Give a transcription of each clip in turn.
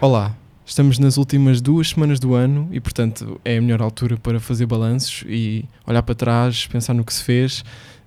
Olá, estamos nas últimas duas semanas do ano e, portanto, é a melhor altura para fazer balanços e olhar para trás, pensar no que se fez.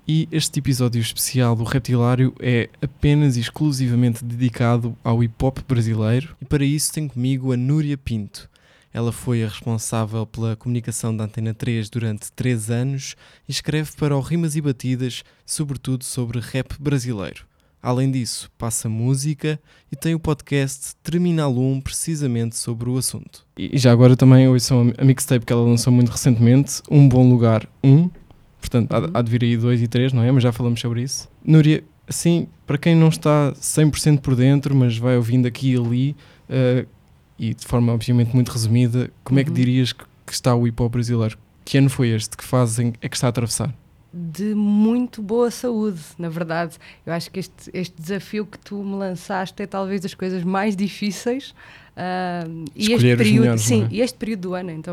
E este episódio especial do Reptilário é apenas e exclusivamente dedicado ao hip hop brasileiro. E para isso tenho comigo a Núria Pinto. Ela foi a responsável pela comunicação da Antena 3 durante 3 anos e escreve para o Rimas e Batidas, sobretudo sobre rap brasileiro. Além disso, passa música e tem o podcast Terminal 1 precisamente sobre o assunto. E já agora também ouçam a mixtape que ela lançou muito recentemente, Um Bom Lugar 1. Portanto, há, há de vir aí 2 e 3, não é? Mas já falamos sobre isso. Núria, assim, para quem não está 100% por dentro, mas vai ouvindo aqui e ali, uh, e de forma obviamente muito resumida, como é que Uhum. dirias que, que está o hip hop brasileiro? Que ano foi este? Que fase é que está a atravessar? De muito boa saúde, na verdade. Eu acho que este, este desafio que tu me lançaste é talvez das coisas mais difíceis. ah, e este período, melhores, sim, é? e este período do ano, então